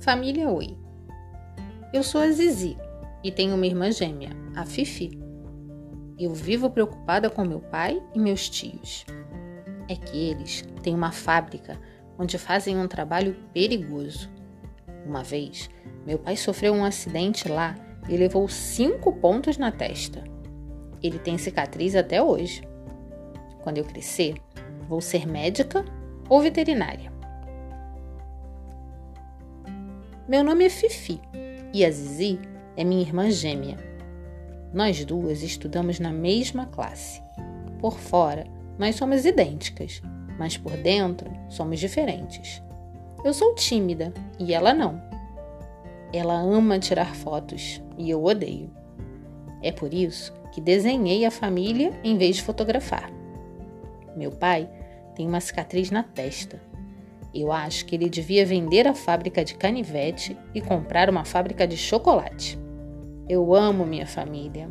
Família Oi. Eu sou a Zizi e tenho uma irmã gêmea, a Fifi. Eu vivo preocupada com meu pai e meus tios. É que eles têm uma fábrica onde fazem um trabalho perigoso. Uma vez, meu pai sofreu um acidente lá e levou cinco pontos na testa. Ele tem cicatriz até hoje. Quando eu crescer, vou ser médica ou veterinária. Meu nome é Fifi e a Zizi é minha irmã gêmea. Nós duas estudamos na mesma classe. Por fora, nós somos idênticas, mas por dentro somos diferentes. Eu sou tímida e ela não. Ela ama tirar fotos e eu odeio. É por isso que desenhei a família em vez de fotografar. Meu pai tem uma cicatriz na testa eu acho que ele devia vender a fábrica de canivete e comprar uma fábrica de chocolate. Eu amo minha família.